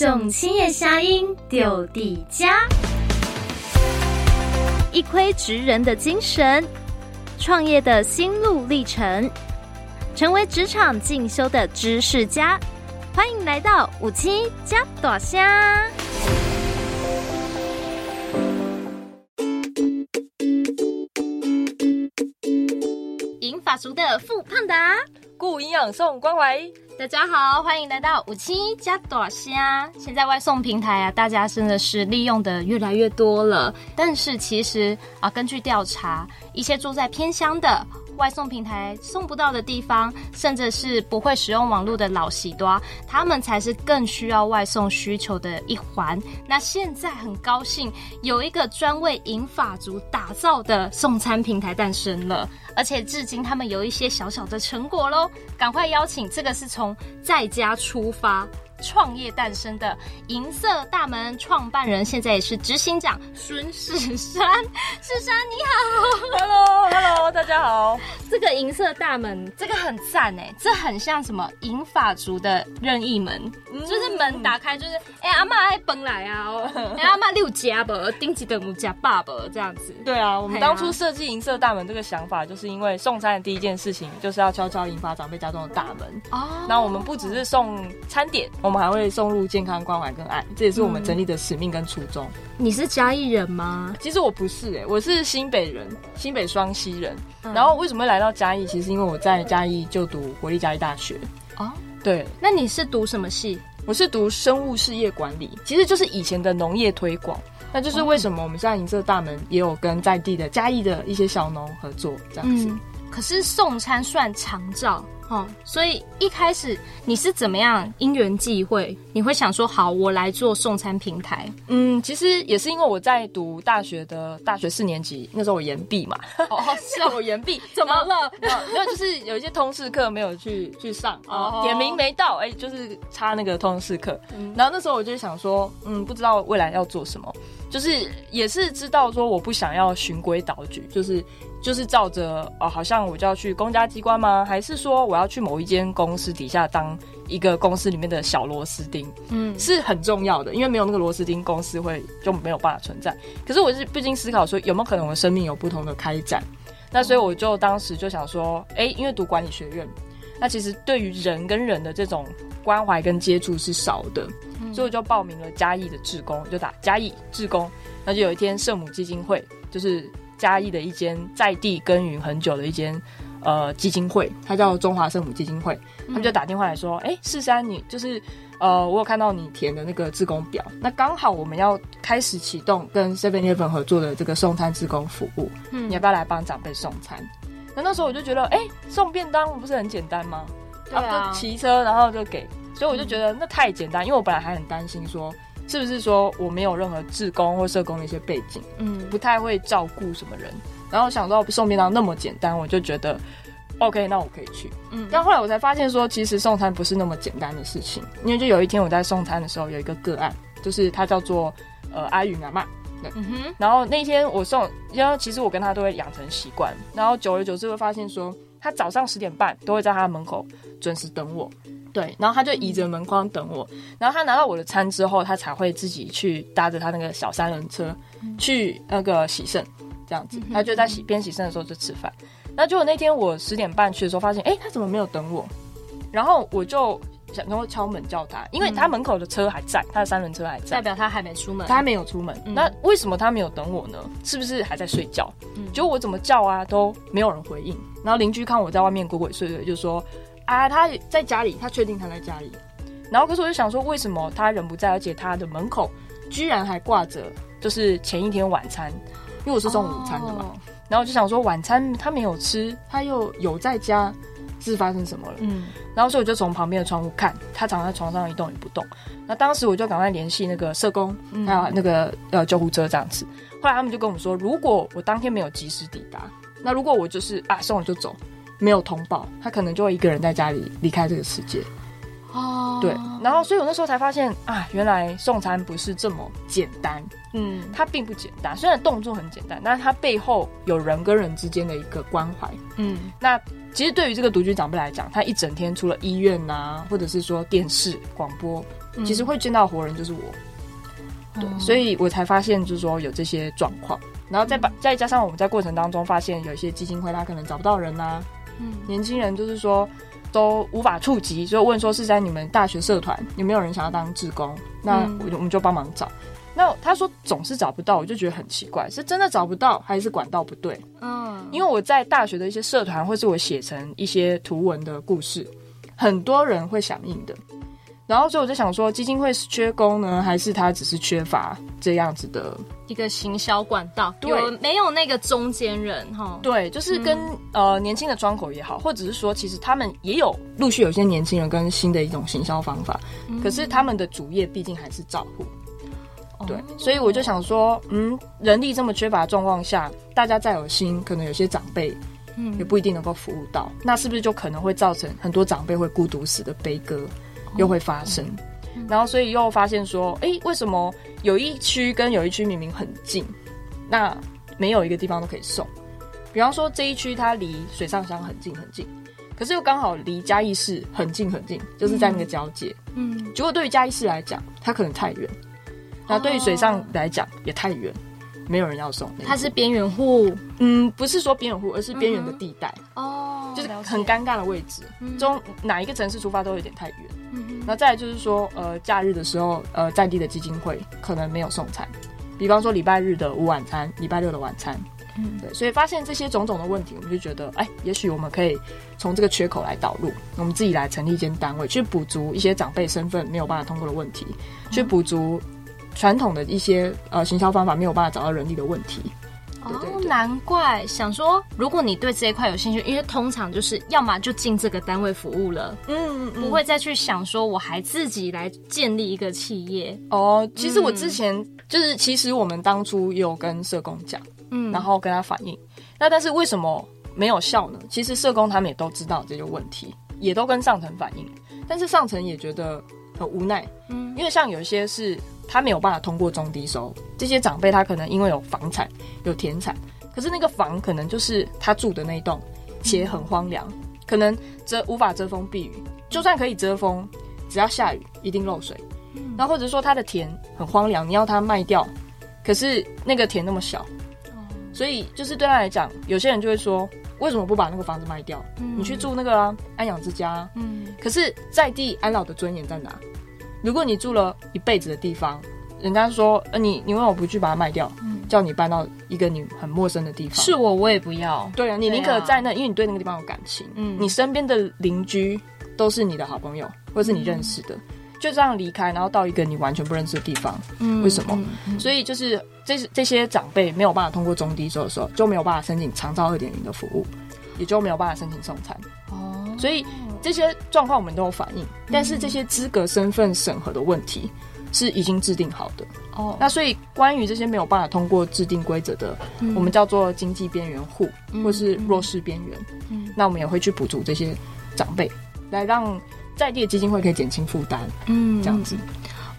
送青叶虾英丢底家，一窥职人的精神，创业的心路历程，成为职场进修的知识家。欢迎来到五七加朵虾。银发族的富胖达，顾营养送关怀。大家好，欢迎来到五七加朵虾。现在外送平台啊，大家真的是利用的越来越多了。但是其实啊，根据调查，一些住在偏乡的。外送平台送不到的地方，甚至是不会使用网络的老喜多，他们才是更需要外送需求的一环。那现在很高兴有一个专为银发族打造的送餐平台诞生了，而且至今他们有一些小小的成果喽。赶快邀请，这个是从在家出发。创业诞生的银色大门创办人，现在也是执行长孙世山。世山你好，Hello Hello，大家好。这个银色大门，这个很赞哎，这很像什么银发族的任意门，嗯、就是门打开就是哎、欸、阿妈爱崩来啊，哎、欸、阿妈六家不，丁吉的五家爸爸这样子。对啊，我们当初设计银色大门这个想法，就是因为送餐的第一件事情就是要敲敲银发长辈家中的大门哦。那我们不只是送餐点。我们还会送入健康关怀跟爱，这也是我们成立的使命跟初衷。嗯、你是嘉义人吗？其实我不是、欸，哎，我是新北人，新北双溪人、嗯。然后为什么会来到嘉义？其实因为我在嘉义就读国立嘉义大学。哦，对。那你是读什么系？我是读生物事业管理，其实就是以前的农业推广。那就是为什么我们现在银色大门也有跟在地的嘉义的一些小农合作这样子。嗯、可是送餐算长照。哦，所以一开始你是怎么样因缘际会，你会想说好，我来做送餐平台？嗯，其实也是因为我在读大学的大学四年级，那时候我延毕嘛。哦，是我延毕，怎么了？没有，就是有一些通识课没有去去上，哦，点名没到，哎、欸，就是差那个通识课。嗯，然后那时候我就想说，嗯，不知道未来要做什么，就是也是知道说我不想要循规蹈矩，就是。就是照着哦，好像我就要去公家机关吗？还是说我要去某一间公司底下当一个公司里面的小螺丝钉？嗯，是很重要的，因为没有那个螺丝钉，公司会就没有办法存在。可是我是不禁思考说，有没有可能我的生命有不同的开展？那所以我就当时就想说，哎、欸，因为读管理学院，那其实对于人跟人的这种关怀跟接触是少的，所以我就报名了嘉义的志工，就打嘉义志工。那就有一天圣母基金会就是。嘉义的一间在地耕耘很久的一间呃基金会，它叫中华圣母基金会，他们就打电话来说，哎、嗯，世山，你就是呃，我有看到你填的那个志工表，那刚好我们要开始启动跟 Seven Eleven 合作的这个送餐志工服务，嗯，你要不要来帮长辈送餐？那那时候我就觉得，哎，送便当不是很简单吗？对啊，骑车然后就给，所以我就觉得那太简单，因为我本来还很担心说。是不是说我没有任何志工或社工的一些背景，嗯，不太会照顾什么人，然后想到送便当那么简单，我就觉得 OK，那我可以去，嗯。但后来我才发现说，其实送餐不是那么简单的事情，因为就有一天我在送餐的时候，有一个个案，就是他叫做呃阿云阿妈，对，嗯哼。然后那天我送，因为其实我跟他都会养成习惯，然后久而久之会发现说，他早上十点半都会在他的门口准时等我。对，然后他就倚着门框等我，然后他拿到我的餐之后，他才会自己去搭着他那个小三轮车去那个洗肾，这样子，他就在洗边洗肾的时候就吃饭。那结果那天我十点半去的时候，发现哎，他怎么没有等我？然后我就想跟我敲门叫他，因为他门口的车还在，他的三轮车还在，代表他还没出门，他还没有出门。那为什么他没有等我呢？是不是还在睡觉？结果我怎么叫啊都没有人回应。然后邻居看我在外面鬼鬼祟祟，就说。啊，他在家里，他确定他在家里。然后可是我就想说，为什么他人不在，而且他的门口居然还挂着，就是前一天晚餐，因为我是送午餐的嘛。Oh. 然后我就想说，晚餐他没有吃，他又有在家，是发生什么了？嗯。然后所以我就从旁边的窗户看，他躺在床上一动也不动。那当时我就赶快联系那个社工，还有那个呃救护车这样子。后来他们就跟我们说，如果我当天没有及时抵达，那如果我就是啊送了就走。没有通报，他可能就会一个人在家里离开这个世界。哦，对，然后所以我那时候才发现啊，原来送餐不是这么简单，嗯，它并不简单。虽然动作很简单，但是它背后有人跟人之间的一个关怀，嗯。那其实对于这个独居长辈来讲，他一整天除了医院呐、啊，或者是说电视广播，其实会见到活人就是我，对，嗯、所以我才发现就是说有这些状况，然后再把再加上我们在过程当中发现有一些基金会他可能找不到人呐、啊，嗯，年轻人就是说。都无法触及，所以问说是在你们大学社团有没有人想要当志工？那我我们就帮忙找。嗯、那他说总是找不到，我就觉得很奇怪，是真的找不到，还是管道不对？嗯，因为我在大学的一些社团，或是我写成一些图文的故事，很多人会响应的。然后所以我就想说，基金会是缺工呢，还是他只是缺乏这样子的一个行销管道？对，有没有那个中间人哈？对，就是跟、嗯、呃年轻的窗口也好，或者是说，其实他们也有陆续有些年轻人跟新的一种行销方法，嗯、可是他们的主业毕竟还是照护。嗯、对，所以我就想说，嗯，人力这么缺乏的状况下，大家再有心，可能有些长辈，嗯，也不一定能够服务到，那是不是就可能会造成很多长辈会孤独死的悲歌？又会发生，然后所以又发现说，哎，为什么有一区跟有一区明明很近，那没有一个地方都可以送？比方说这一区它离水上乡很近很近，可是又刚好离嘉义市很近很近，就是在那个交界。嗯，结果对于嘉义市来讲，它可能太远；那对于水上来讲也太远，没有人要送。它是边缘户，嗯，不是说边缘户，而是边缘的地带。哦，就是很尴尬的位置，中哪一个城市出发都有点太远。那再来就是说，呃，假日的时候，呃，在地的基金会可能没有送餐，比方说礼拜日的午晚餐，礼拜六的晚餐，嗯，对，所以发现这些种种的问题，我们就觉得，哎，也许我们可以从这个缺口来导入，我们自己来成立一间单位，去补足一些长辈身份没有办法通过的问题，嗯、去补足传统的一些呃行销方法没有办法找到人力的问题。对对对哦，难怪想说，如果你对这一块有兴趣，因为通常就是要么就进这个单位服务了，嗯，嗯，不会再去想说我还自己来建立一个企业。哦，其实我之前、嗯、就是，其实我们当初有跟社工讲，嗯，然后跟他反映，那但是为什么没有效呢？其实社工他们也都知道这个问题，也都跟上层反映，但是上层也觉得很无奈，嗯，因为像有一些是。他没有办法通过中低收，这些长辈他可能因为有房产、有田产，可是那个房可能就是他住的那一栋，且很荒凉，可能遮无法遮风避雨，就算可以遮风，只要下雨一定漏水。然后或者说他的田很荒凉，你要他卖掉，可是那个田那么小，所以就是对他来讲，有些人就会说，为什么不把那个房子卖掉？你去住那个啊，安养之家。嗯，可是在地安老的尊严在哪？如果你住了一辈子的地方，人家说，呃，你你为什么不去把它卖掉，嗯、叫你搬到一个你很陌生的地方？是我，我也不要。对啊，你宁可在那，因为你对那个地方有感情。嗯，你身边的邻居都是你的好朋友，或是你认识的，嗯、就这样离开，然后到一个你完全不认识的地方，嗯，为什么？所以就是这这些长辈没有办法通过中低收的时候，就没有办法申请长照二点零的服务，也就没有办法申请送餐。哦，所以。这些状况我们都有反映，但是这些资格身份审核的问题是已经制定好的哦。那所以关于这些没有办法通过制定规则的，嗯、我们叫做经济边缘户或是弱势边缘，嗯嗯、那我们也会去补助这些长辈，来让在地的基金会可以减轻负担。嗯，这样子。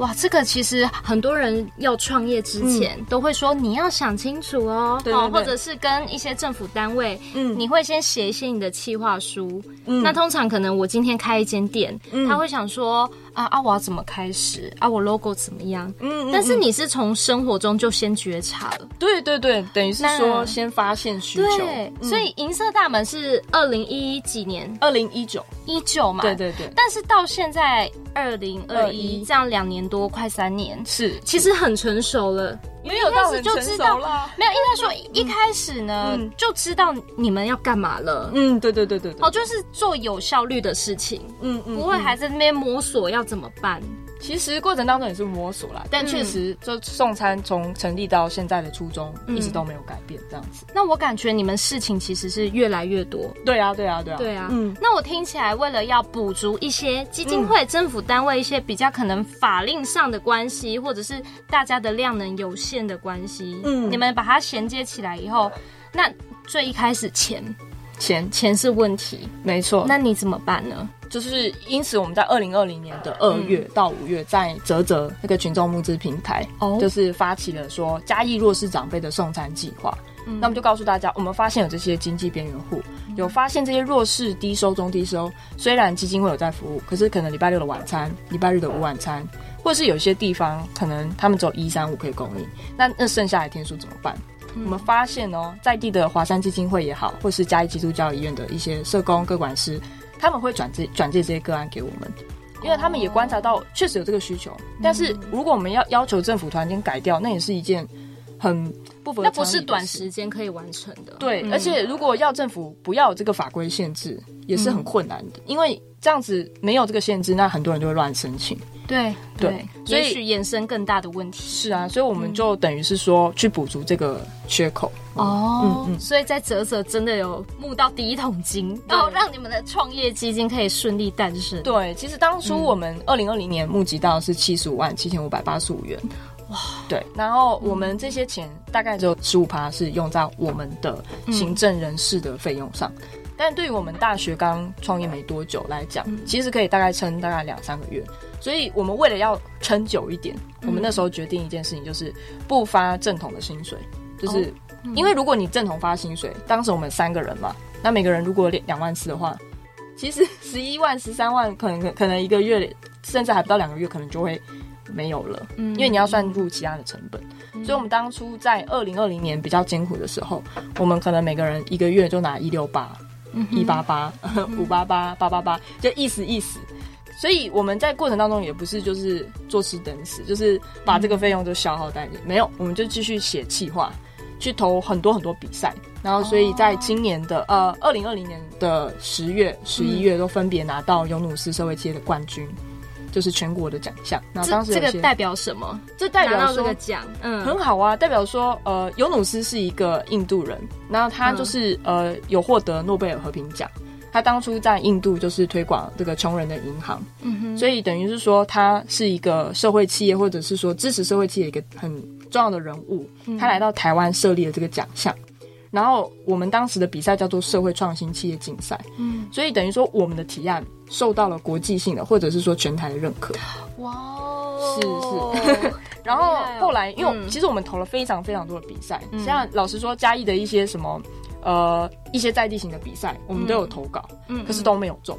哇，这个其实很多人要创业之前都会说，你要想清楚哦，对对对，或者是跟一些政府单位，嗯，你会先写一些你的企划书。嗯，那通常可能我今天开一间店，嗯，他会想说。啊啊！我要怎么开始？啊，我 logo 怎么样？嗯，但是你是从生活中就先觉察了。对对对，等于是说先发现需求。对，所以银色大门是二零一几年？二零一九，一九嘛。对对对。但是到现在二零二一，这样两年多，快三年，是其实很成熟了。没有到很成熟了，没有，应该说 一开始呢就知道你们要干嘛了。嗯，对对对对对。哦，就是做有效率的事情。嗯嗯，不会还在那边摸索要怎么办。其实过程当中也是摸索啦，但确实就送餐从成立到现在的初衷一直都没有改变，这样子。那我感觉你们事情其实是越来越多。对啊，对啊，对啊。对啊。嗯。那我听起来，为了要补足一些基金会、政府单位一些比较可能法令上的关系，或者是大家的量能有限的关系，嗯，你们把它衔接起来以后，那最一开始钱钱钱是问题，没错。那你怎么办呢？就是因此，我们在二零二零年的二月到五月，在泽泽那个群众募资平台，哦，就是发起了说嘉义弱势长辈的送餐计划。嗯，那我们就告诉大家，我们发现有这些经济边缘户，有发现这些弱势低收中低收，虽然基金会有在服务，可是可能礼拜六的晚餐、礼拜日的午晚餐，或者是有些地方可能他们只有一三五可以供应，那那剩下的天数怎么办？嗯、我们发现哦，在地的华山基金会也好，或是嘉义基督教医院的一些社工、各管师。他们会转介转介这些个案给我们，因为他们也观察到确实有这个需求。但是如果我们要要求政府突然间改掉，那也是一件很不符合。那不是短时间可以完成的。对，而且如果要政府不要有这个法规限制，也是很困难的，因为这样子没有这个限制，那很多人就会乱申请。对对，所以去衍生更大的问题。是啊，所以我们就等于是说去补足这个缺口。哦，嗯嗯，所以在泽泽真的有募到第一桶金，然后让你们的创业基金可以顺利诞生。对，其实当初我们二零二零年募集到是七十五万七千五百八十五元。哇，对，然后我们这些钱大概只有十五趴是用在我们的行政人事的费用上，但对于我们大学刚创业没多久来讲，其实可以大概撑大概两三个月。所以我们为了要撑久一点，我们那时候决定一件事情，就是不发正统的薪水，就是。因为如果你正统发薪水，当时我们三个人嘛，那每个人如果两两万四的话，其实十一万、十三万，可能可能一个月，甚至还不到两个月，可能就会没有了。嗯，因为你要算入其他的成本。嗯、所以，我们当初在二零二零年比较艰苦的时候，我们可能每个人一个月就拿一六八、一八八、五八八、八八八，就意思意思。所以我们在过程当中也不是就是坐吃等死，就是把这个费用就消耗殆尽，没有，我们就继续写企划。去投很多很多比赛，然后所以在今年的、oh. 呃二零二零年的十月、十一月都分别拿到尤努斯社会企业的冠军，就是全国的奖项。那当时这个代表什么？这代表说这个奖，嗯，很好啊。代表说，呃，尤努斯是一个印度人，然后他就是、嗯、呃有获得诺贝尔和平奖。他当初在印度就是推广这个穷人的银行，嗯哼，所以等于是说他是一个社会企业，或者是说支持社会企业一个很。重要的人物，他来到台湾设立了这个奖项，然后我们当时的比赛叫做社会创新企业竞赛，嗯，所以等于说我们的提案受到了国际性的或者是说全台的认可，哇，是是，然后后来因为其实我们投了非常非常多的比赛，像老实说嘉义的一些什么呃一些在地型的比赛，我们都有投稿，嗯，可是都没有中。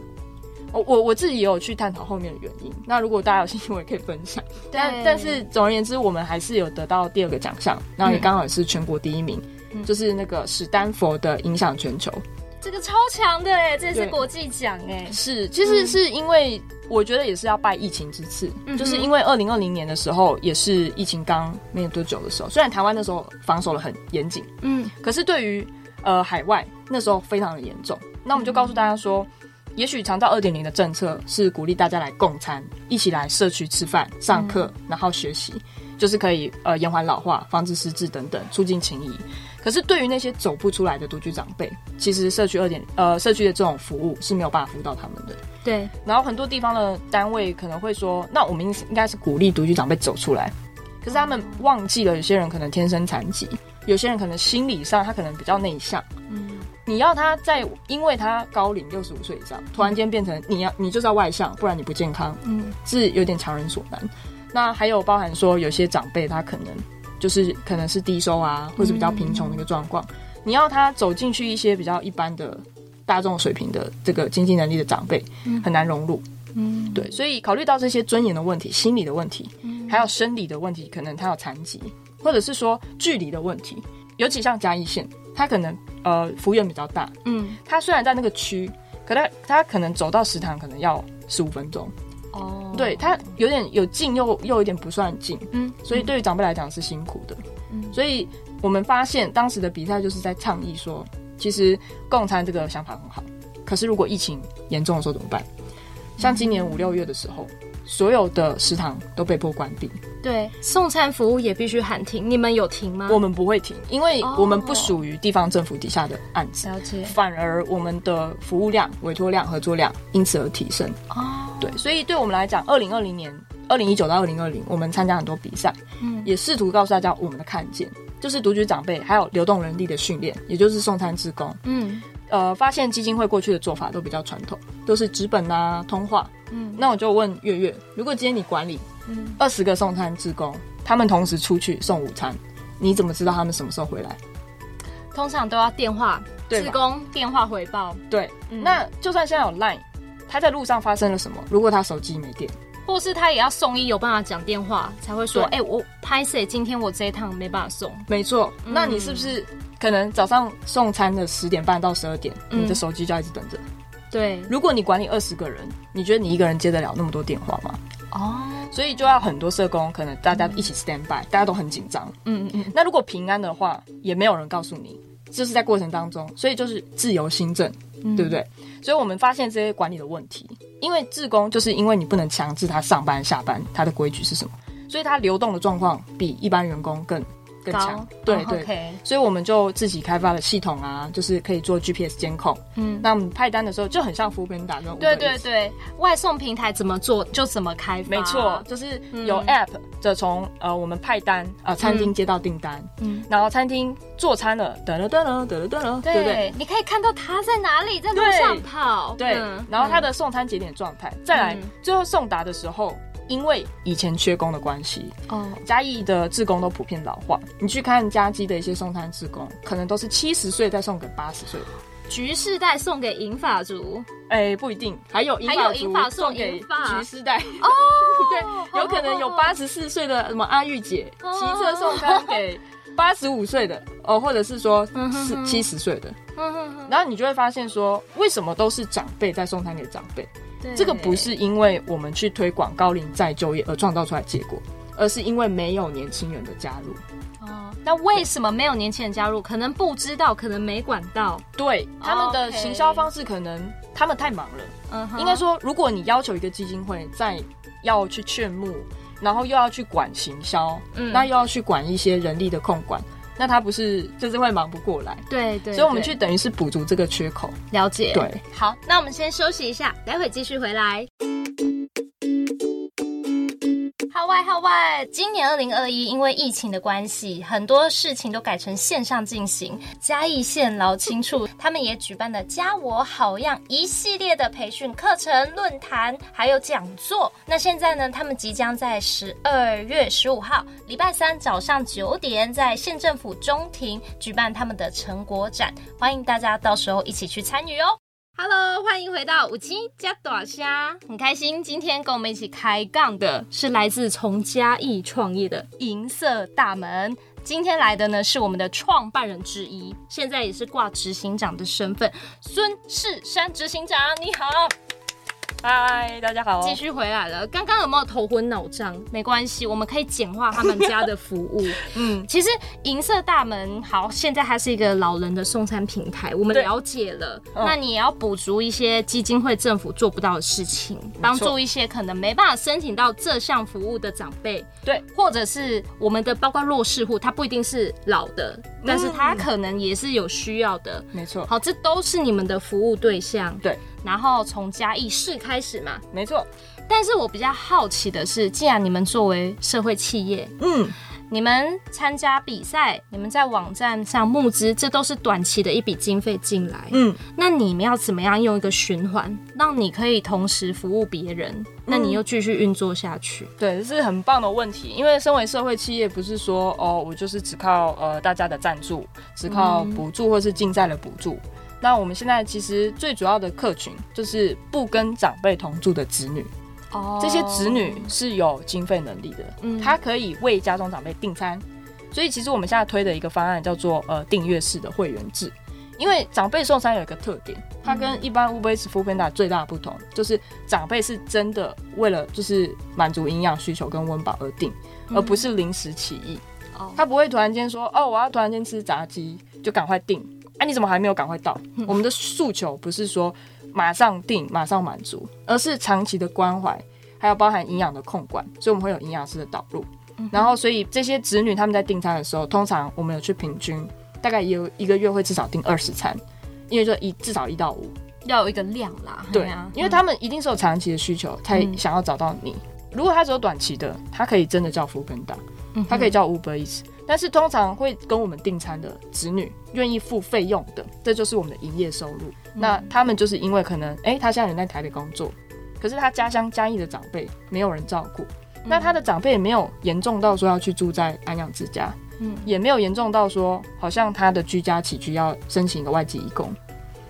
我我我自己也有去探讨后面的原因。那如果大家有兴趣，我也可以分享。但但是总而言之，我们还是有得到第二个奖项，然后也刚好是全国第一名，嗯、就是那个史丹佛的影响全球。这个超强的哎，这也是国际奖哎。是，其实是因为我觉得也是要拜疫情之赐，嗯、就是因为二零二零年的时候也是疫情刚没有多久的时候，虽然台湾那时候防守的很严谨，嗯，可是对于呃海外那时候非常的严重。那我们就告诉大家说。也许长照二点零的政策是鼓励大家来共餐，一起来社区吃饭、上课，然后学习，就是可以呃延缓老化、防止失智等等，促进情谊。可是对于那些走不出来的独居长辈，其实社区二点呃社区的这种服务是没有办法服务到他们的。对。然后很多地方的单位可能会说，那我们应应该是鼓励独居长辈走出来，可是他们忘记了有些人可能天生残疾，有些人可能心理上他可能比较内向。嗯。你要他在，因为他高龄六十五岁以上，突然间变成你要你就是要外向，不然你不健康，嗯，是有点强人所难。那还有包含说，有些长辈他可能就是可能是低收啊，或是比较贫穷的一个状况，嗯、你要他走进去一些比较一般的大众水平的这个经济能力的长辈，很难融入，嗯，对，所以考虑到这些尊严的问题、心理的问题，还有生理的问题，可能他有残疾，或者是说距离的问题，尤其像嘉义县。他可能呃，幅员比较大，嗯，他虽然在那个区，可他他可能走到食堂可能要十五分钟，哦，对它有点有近又又有点不算近，嗯，所以对于长辈来讲是辛苦的，嗯，所以我们发现当时的比赛就是在倡议说，其实共餐这个想法很好，可是如果疫情严重的时候怎么办？像今年五六月的时候。所有的食堂都被迫关闭，对，送餐服务也必须喊停。你们有停吗？我们不会停，因为我们不属于地方政府底下的案子，了解。反而我们的服务量、委托量、合作量因此而提升。哦，对，所以对我们来讲，二零二零年、二零一九到二零二零，我们参加很多比赛，嗯，也试图告诉大家我们的看见，就是独居长辈还有流动人力的训练，也就是送餐职工，嗯。呃，发现基金会过去的做法都比较传统，都是纸本啊、通话。嗯，那我就问月月，如果今天你管理二十个送餐志工，他们同时出去送午餐，你怎么知道他们什么时候回来？通常都要电话，志工电话回报。对，嗯、那就算现在有 Line，他在路上发生了什么？如果他手机没电，或是他也要送医，有办法讲电话才会说，哎、欸，我拍谁，今天我这一趟没办法送。没错，那你是不是可能早上送餐的十点半到十二点，嗯、你的手机就要一直等着？对，如果你管理二十个人，你觉得你一个人接得了那么多电话吗？哦，所以就要很多社工，可能大家一起 stand by，、嗯、大家都很紧张。嗯嗯嗯。那如果平安的话，也没有人告诉你，就是在过程当中，所以就是自由新政，嗯、对不对？所以我们发现这些管理的问题，因为志工就是因为你不能强制他上班下班，他的规矩是什么？所以他流动的状况比一般员工更。更强，对对，所以我们就自己开发了系统啊，就是可以做 GPS 监控。嗯，那我们派单的时候就很像 foodpanda 那种。对对对，外送平台怎么做就怎么开发。没错，就是有 app 就从呃我们派单呃餐厅接到订单，嗯，然后餐厅做餐了，噔了噔了噔了噔了，对不对？你可以看到他在哪里，在路上跑。对，然后他的送餐节点状态，再来最后送达的时候。因为以前缺工的关系，哦，嘉义的志工都普遍老化。你去看嘉基的一些送餐志工，可能都是七十岁再送给八十岁的。橘世代送给银发族，哎，不一定，还有银发送给橘世代。哦，对，有可能有八十四岁的什么阿玉姐骑车送餐给 八十五岁的哦，或者是说是七十岁的，然后你就会发现说，为什么都是长辈在送餐给长辈？对这个不是因为我们去推广高龄再就业而创造出来结果，而是因为没有年轻人的加入。哦，那为什么没有年轻人加入？可能不知道，可能没管到。对，他们的行销方式可能他们太忙了。嗯哼，应该说，如果你要求一个基金会再要去劝募，然后又要去管行销，嗯，那又要去管一些人力的控管。那他不是就是会忙不过来，对对，所以我们去等于是补足这个缺口。了解，对，好，那我们先休息一下，待会继续回来。外号外！今年二零二一，因为疫情的关系，很多事情都改成线上进行。嘉义县劳青处他们也举办了“加我好样”一系列的培训课程、论坛，还有讲座。那现在呢，他们即将在十二月十五号礼拜三早上九点，在县政府中庭举办他们的成果展，欢迎大家到时候一起去参与哦。Hello，欢迎回到五七加大虾，很开心今天跟我们一起开杠的是来自从嘉义创业的银色大门。今天来的呢是我们的创办人之一，现在也是挂执行长的身份，孙世山执行长，你好。嗨，大家好！继续回来了。刚刚有没有头昏脑胀？没关系，我们可以简化他们家的服务。嗯，其实银色大门好，现在它是一个老人的送餐平台，我们了解了。对那你也要补足一些基金会、政府做不到的事情，帮助一些可能没办法申请到这项服务的长辈。对，或者是我们的包括弱势户，他不一定是老的，但是他可能也是有需要的。没错。好，这都是你们的服务对象。对。然后从嘉义市开始嘛，没错。但是我比较好奇的是，既然你们作为社会企业，嗯，你们参加比赛，你们在网站上募资，这都是短期的一笔经费进来，嗯，那你们要怎么样用一个循环，让你可以同时服务别人，那你又继续运作下去？嗯、对，这是很棒的问题。因为身为社会企业，不是说哦，我就是只靠呃大家的赞助，只靠补助或是竞赛的补助。嗯那我们现在其实最主要的客群就是不跟长辈同住的子女，哦，这些子女是有经费能力的，嗯，他可以为家中长辈订餐，所以其实我们现在推的一个方案叫做呃订阅式的会员制，因为长辈送餐有一个特点，它跟一般 Uber Eats、Foodpanda 最大的不同就是长辈是真的为了就是满足营养需求跟温饱而订，而不是临时起意，哦，他不会突然间说哦我要突然间吃炸鸡就赶快订。哎，啊、你怎么还没有赶快到？我们的诉求不是说马上定、马上满足，而是长期的关怀，还有包含营养的控管，所以我们会有营养师的导入。然后，所以这些子女他们在订餐的时候，通常我们有去平均，大概有一个月会至少订二十餐，因为就一至少一到五要有一个量啦。对啊，因为他们一定是有长期的需求，才想要找到你。如果他只有短期的，他可以真的叫 foodpanda，他可以叫 Uber Eats，但是通常会跟我们订餐的子女愿意付费用的，这就是我们的营业收入。嗯、那他们就是因为可能，哎、欸，他现在人在台北工作，可是他家乡嘉义的长辈没有人照顾，嗯、那他的长辈也没有严重到说要去住在安养之家，嗯，也没有严重到说好像他的居家起居要申请一个外籍义工，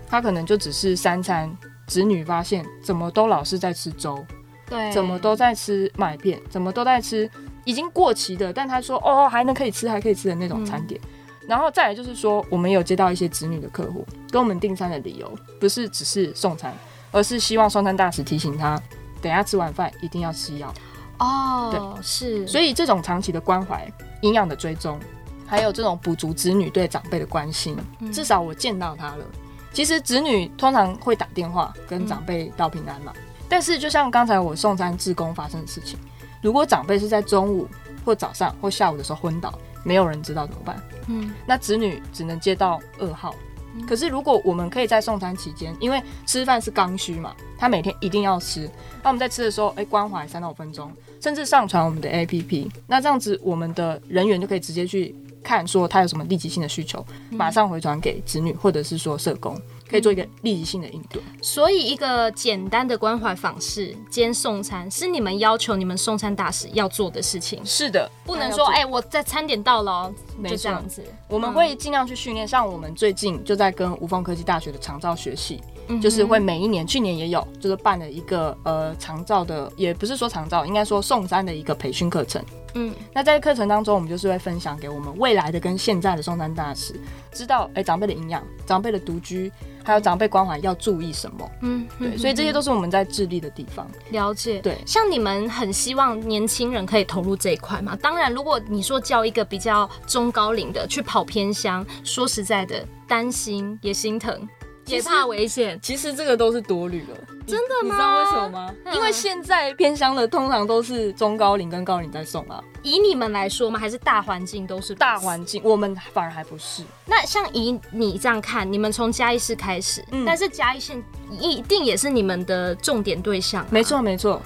他可能就只是三餐，子女发现怎么都老是在吃粥，对，怎么都在吃麦片，怎么都在吃。已经过期的，但他说哦，还能可以吃，还可以吃的那种餐点。嗯、然后再来就是说，我们有接到一些子女的客户跟我们订餐的理由，不是只是送餐，而是希望送餐大使提醒他，等下吃完饭一定要吃药。哦，对，是。所以这种长期的关怀、营养的追踪，还有这种补足子女对长辈的关心，嗯、至少我见到他了。其实子女通常会打电话跟长辈道平安嘛，嗯、但是就像刚才我送餐志工发生的事情。如果长辈是在中午或早上或下午的时候昏倒，没有人知道怎么办？嗯，那子女只能接到噩耗。嗯、可是如果我们可以在送餐期间，因为吃饭是刚需嘛，他每天一定要吃。那我们在吃的时候，哎、欸，关怀三到五分钟，甚至上传我们的 APP，那这样子我们的人员就可以直接去看，说他有什么立即性的需求，马上回传给子女或者是说社工。可以做一个立即性的应对，所以一个简单的关怀访视兼送餐是你们要求你们送餐大使要做的事情。是的，不能说哎、欸，我在餐点到了，就这样子。我们会尽量去训练，像我们最近就在跟无缝科技大学的长照学系，嗯、就是会每一年，去年也有，就是办了一个呃长照的，也不是说长照，应该说送餐的一个培训课程。嗯，那在课程当中，我们就是会分享给我们未来的跟现在的送餐大使，知道哎、欸、长辈的营养，长辈的独居。还有长辈关怀要注意什么？嗯，对，所以这些都是我们在致力的地方。了解，对，像你们很希望年轻人可以投入这一块嘛？当然，如果你说叫一个比较中高龄的去跑偏乡，说实在的，担心也心疼。也怕危险，其实这个都是多虑了。真的吗？你知道为什么吗？嗯、因为现在偏乡的通常都是中高龄跟高龄在送啊。以你们来说吗？还是大环境都是大环境？我们反而还不是。那像以你这样看，你们从嘉义市开始，嗯、但是嘉义县一定也是你们的重点对象。没错，没错。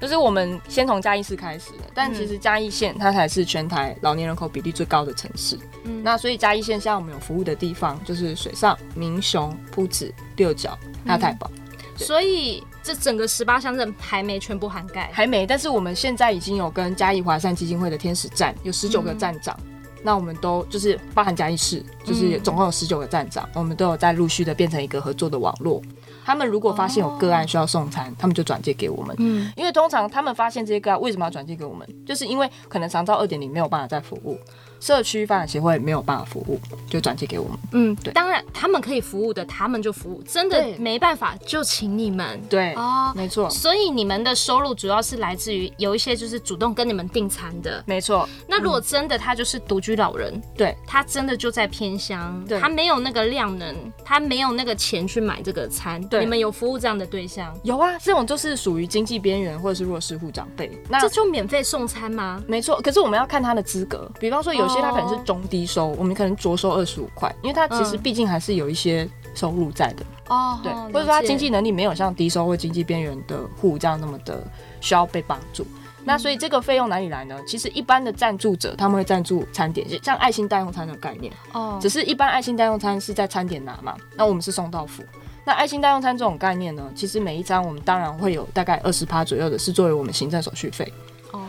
就是我们先从嘉义市开始的，但其实嘉义县它才是全台老年人口比例最高的城市。嗯，那所以嘉义县现在我们有服务的地方就是水上、民雄、埔子、六角、还有太保。嗯、所以这整个十八乡镇还没全部涵盖，还没。但是我们现在已经有跟嘉义华善基金会的天使站有十九个站长，嗯、那我们都就是包含嘉义市，就是总共有十九个站长，嗯、我们都有在陆续的变成一个合作的网络。他们如果发现有个案需要送餐，他们就转借给我们。嗯，因为通常他们发现这些个案为什么要转借给我们，就是因为可能长照二点零没有办法再服务。社区发展协会没有办法服务，就转接给我们。嗯，对，当然他们可以服务的，他们就服务。真的没办法，就请你们。对，哦，没错。所以你们的收入主要是来自于有一些就是主动跟你们订餐的。没错。那如果真的他就是独居老人，对，他真的就在偏乡，他没有那个量能，他没有那个钱去买这个餐。对，你们有服务这样的对象？有啊，这种就是属于经济边缘或者是弱势户长辈。那这就免费送餐吗？没错。可是我们要看他的资格，比方说有。有些他可能是中低收，我们可能着收二十五块，因为他其实毕竟还是有一些收入在的哦，对，或者说他经济能力没有像低收或经济边缘的户这样那么的需要被帮助。那所以这个费用哪里来呢？其实一般的赞助者他们会赞助餐点，像爱心代用餐的概念哦，只是一般爱心代用餐是在餐点拿嘛，那我们是送到府。那爱心代用餐这种概念呢，其实每一张我们当然会有大概二十趴左右的是作为我们行政手续费。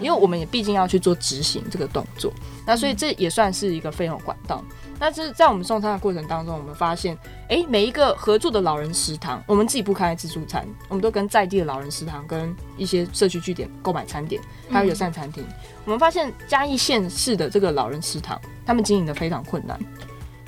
因为我们也毕竟要去做执行这个动作，那所以这也算是一个费用管道。但是在我们送餐的过程当中，我们发现，哎，每一个合作的老人食堂，我们自己不开自助餐，我们都跟在地的老人食堂跟一些社区据点购买餐点，还有友善餐厅。我们发现嘉义县市的这个老人食堂，他们经营的非常困难，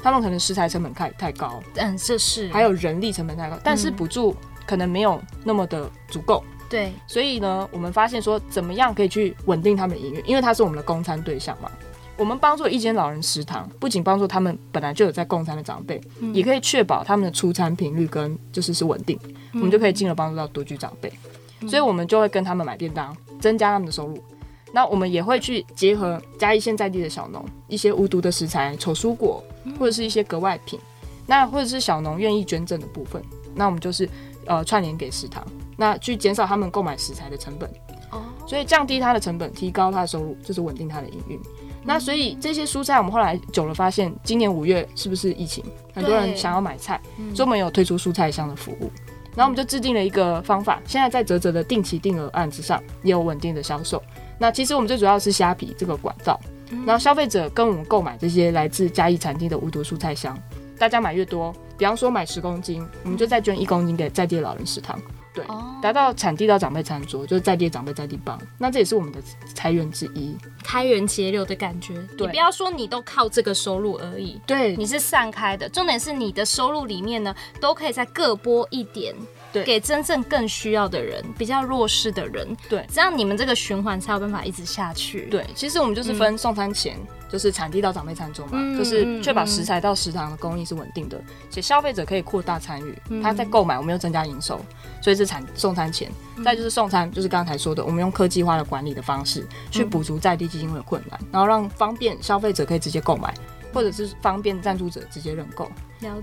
他们可能食材成本太太高，嗯，这是，还有人力成本太高，但是补助可能没有那么的足够。对，所以呢，我们发现说，怎么样可以去稳定他们的营运？因为他是我们的供餐对象嘛。我们帮助一间老人食堂，不仅帮助他们本来就有在供餐的长辈，嗯、也可以确保他们的出餐频率跟就是是稳定，嗯、我们就可以进而帮助到独居长辈。嗯、所以我们就会跟他们买便当，增加他们的收入。那我们也会去结合嘉义县在地的小农，一些无毒的食材、丑蔬果，或者是一些格外品，那或者是小农愿意捐赠的部分，那我们就是呃串联给食堂。那去减少他们购买食材的成本，哦，所以降低它的成本，提高它的收入，就是稳定它的营运。那所以这些蔬菜，我们后来久了发现，今年五月是不是疫情，很多人想要买菜，所以我们有推出蔬菜箱的服务。然后我们就制定了一个方法，现在在泽泽的定期定额案之上也有稳定的销售。那其实我们最主要是虾皮这个管道，然后消费者跟我们购买这些来自嘉义餐厅的无毒蔬菜箱，大家买越多，比方说买十公斤，我们就再捐一公斤给在地老人食堂。对，达到产地到长辈餐桌，就是在地长辈在地帮，那这也是我们的财源之一，开源节流的感觉。对，你不要说你都靠这个收入而已，对，你是散开的。重点是你的收入里面呢，都可以再各拨一点，对，给真正更需要的人，比较弱势的人。对，这样你们这个循环才有办法一直下去。对，其实我们就是分送餐前。嗯就是产地到长辈餐桌嘛，嗯、就是确保食材到食堂的供应是稳定的，且消费者可以扩大参与，嗯、他在购买，我们又增加营收，所以是产送餐前，嗯、再就是送餐，就是刚才说的，我们用科技化的管理的方式去补足在地基金会的困难，然后让方便消费者可以直接购买，或者是方便赞助者直接认购。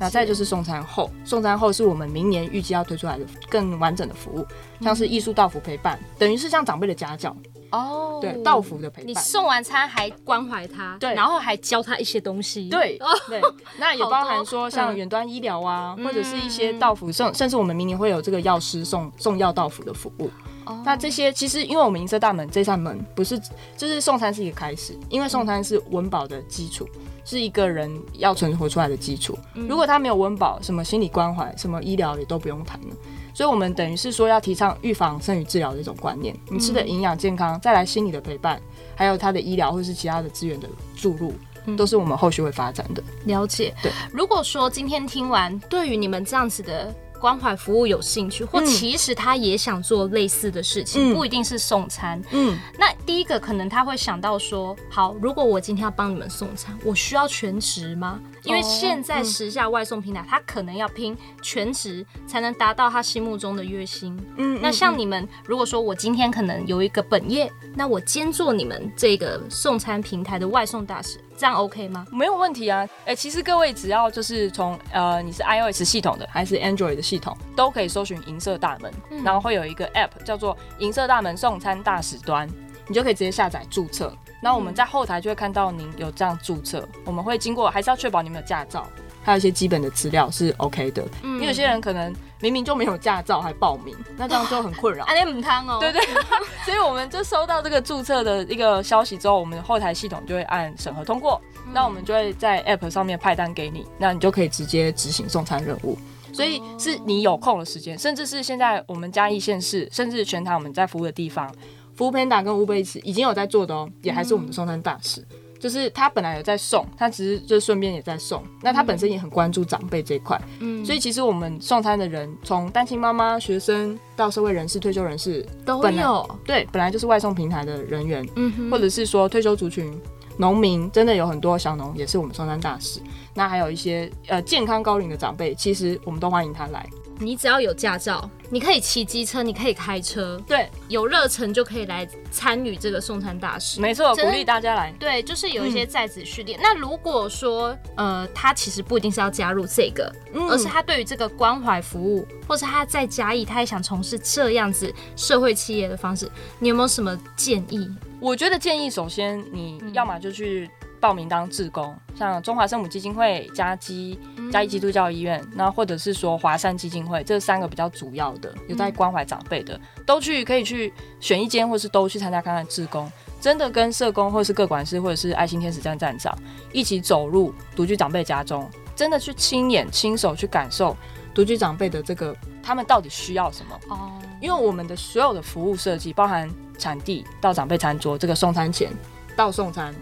那再就是送餐后，送餐后是我们明年预计要推出来的更完整的服务，像是艺术到府陪伴，等于是像长辈的家教。哦，oh, 对，道服的陪伴，你送完餐还关怀他，对，然后还教他一些东西，对对，那也 包含说像远端医疗啊，嗯、或者是一些道服甚甚至我们明年会有这个药师送送药道服的服务。Oh. 那这些其实因为我们银色大门这扇门不是，就是送餐是一个开始，因为送餐是温饱的基础，是一个人要存活出来的基础。嗯、如果他没有温饱，什么心理关怀、什么医疗也都不用谈了。所以，我们等于是说要提倡预防胜于治疗的一种观念。你吃的营养健康，再来心理的陪伴，还有他的医疗或是其他的资源的注入，都是我们后续会发展的。了解。对，如果说今天听完，对于你们这样子的。关怀服务有兴趣，或其实他也想做类似的事情，嗯、不一定是送餐。嗯，那第一个可能他会想到说，好，如果我今天要帮你们送餐，我需要全职吗？因为现在时下外送平台，他可能要拼全职才能达到他心目中的月薪。嗯，那像你们，如果说我今天可能有一个本业，那我兼做你们这个送餐平台的外送大使。这样 OK 吗？没有问题啊！哎、欸，其实各位只要就是从呃你是 iOS 系统的还是 Android 的系统，都可以搜寻银色大门，嗯、然后会有一个 App 叫做银色大门送餐大使端，你就可以直接下载注册。那我们在后台就会看到您有这样注册，嗯、我们会经过，还是要确保你们有驾照，还有一些基本的资料是 OK 的。嗯，因为有些人可能。明明就没有驾照还报名，那这样就很困扰。阿连母汤哦。对对，所以我们就收到这个注册的一个消息之后，我们后台系统就会按审核通过，嗯、那我们就会在 App 上面派单给你，那你就可以直接执行送餐任务。所以是你有空的时间，甚至是现在我们嘉义县市，甚至全台我们在服务的地方，foodpanda 跟 Uber 已经有在做的哦，也还是我们的送餐大使。嗯就是他本来有在送，他只是就顺便也在送。那他本身也很关注长辈这一块，嗯，所以其实我们送餐的人，从单亲妈妈、学生到社会人士、退休人士都有。对，本来就是外送平台的人员，嗯哼，或者是说退休族群、农民，真的有很多小农也是我们送餐大使。那还有一些呃健康高龄的长辈，其实我们都欢迎他来。你只要有驾照，你可以骑机车，你可以开车，对，有热忱就可以来参与这个送餐大使。没错，鼓励大家来。对，就是有一些在职训练。嗯、那如果说，呃，他其实不一定是要加入这个，嗯、而是他对于这个关怀服务，或是他在嘉义，他也想从事这样子社会企业的方式，你有没有什么建议？我觉得建议，首先你要么就去。报名当志工，像中华圣母基金会、加基、嘉义基督教医院，那、嗯、或者是说华山基金会，这三个比较主要的有在关怀长辈的，嗯、都去可以去选一间，或是都去参加看看志工，真的跟社工或是各管事或者是爱心天使站站长一起走入独居长辈家中，真的去亲眼亲手去感受独居长辈的这个他们到底需要什么哦，因为我们的所有的服务设计，包含产地到长辈餐桌，这个送餐前到送餐。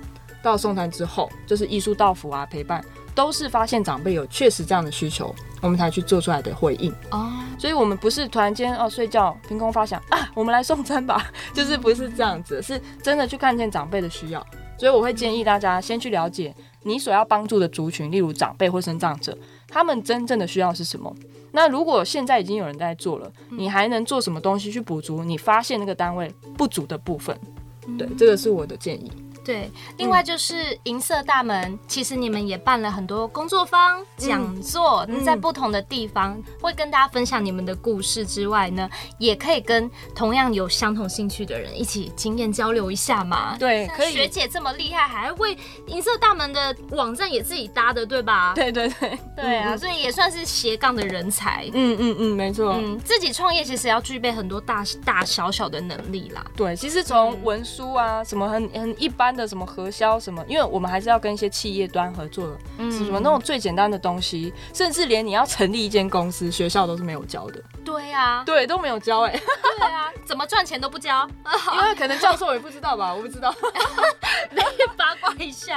到送餐之后，就是艺术到府啊，陪伴都是发现长辈有确实这样的需求，我们才去做出来的回应哦。所以，我们不是突然间哦睡觉凭空发想啊，我们来送餐吧，就是不是这样子，是真的去看见长辈的需要。所以，我会建议大家先去了解你所要帮助的族群，例如长辈或生长者，他们真正的需要是什么。那如果现在已经有人在做了，你还能做什么东西去补足你发现那个单位不足的部分？对，这个是我的建议。对，另外就是银色大门，嗯、其实你们也办了很多工作坊、讲座，嗯、在不同的地方、嗯、会跟大家分享你们的故事之外呢，也可以跟同样有相同兴趣的人一起经验交流一下嘛。对，可以。学姐这么厉害，还为银色大门的网站也自己搭的，对吧？对对对，对啊，所以也算是斜杠的人才。嗯嗯嗯，没错。嗯，自己创业其实要具备很多大大小小的能力啦。对，其实从文书啊，什么很很一般。的什么核销什么，因为我们还是要跟一些企业端合作的，嗯，什么那种最简单的东西，甚至连你要成立一间公司，学校都是没有教的。对呀，对，都没有教哎。对啊，怎么赚钱都不教，因为可能教授也不知道吧，我不知道，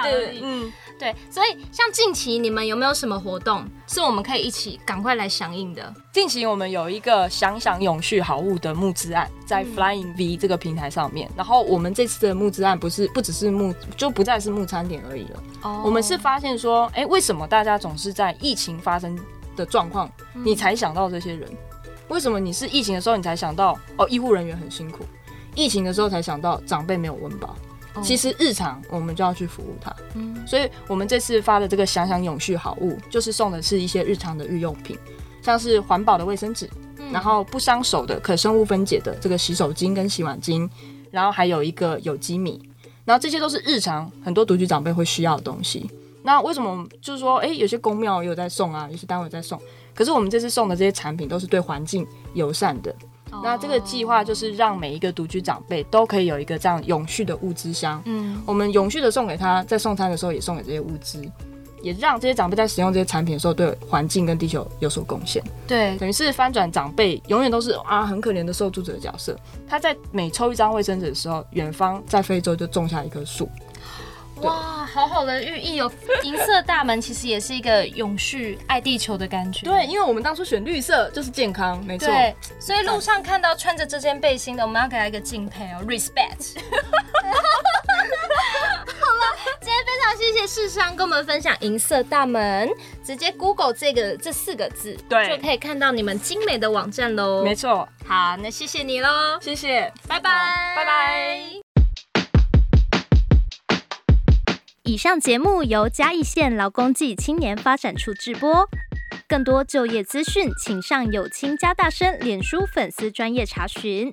八卦一下而已。嗯，对，所以像近期你们有没有什么活动，是我们可以一起赶快来响应的？近期我们有一个想想永续好物的募资案，在 Flying V 这个平台上面。然后我们这次的募资案不是不只是募，就不再是募餐点而已了。哦，我们是发现说，哎、欸，为什么大家总是在疫情发生的状况，你才想到这些人？为什么你是疫情的时候你才想到哦，医护人员很辛苦，疫情的时候才想到长辈没有温饱？其实日常我们就要去服务它。嗯，所以我们这次发的这个想想永续好物，就是送的是一些日常的日用品，像是环保的卫生纸，然后不伤手的可生物分解的这个洗手巾跟洗碗巾，然后还有一个有机米，然后这些都是日常很多独居长辈会需要的东西。那为什么就是说，哎，有些公庙也有在送啊，有些单位在送，可是我们这次送的这些产品都是对环境友善的。那这个计划就是让每一个独居长辈都可以有一个这样永续的物资箱。嗯，我们永续的送给他，在送餐的时候也送给这些物资，也让这些长辈在使用这些产品的时候，对环境跟地球有所贡献。对，等于是翻转长辈永远都是啊很可怜的受助者的角色。他在每抽一张卫生纸的时候，远方在非洲就种下一棵树。哇，好好的寓意哦！银色大门其实也是一个永续爱地球的感觉。对，因为我们当初选绿色就是健康，没错。对，所以路上看到穿着这件背心的，我们要给他一个敬佩哦，respect。好了，今天非常谢谢世商跟我们分享银色大门，直接 Google 这个这四个字，对，就可以看到你们精美的网站喽。没错。好，那谢谢你喽，谢谢，拜拜，拜拜。以上节目由嘉义县劳工暨青年发展处制播，更多就业资讯，请上有青加大声脸书粉丝专业查询。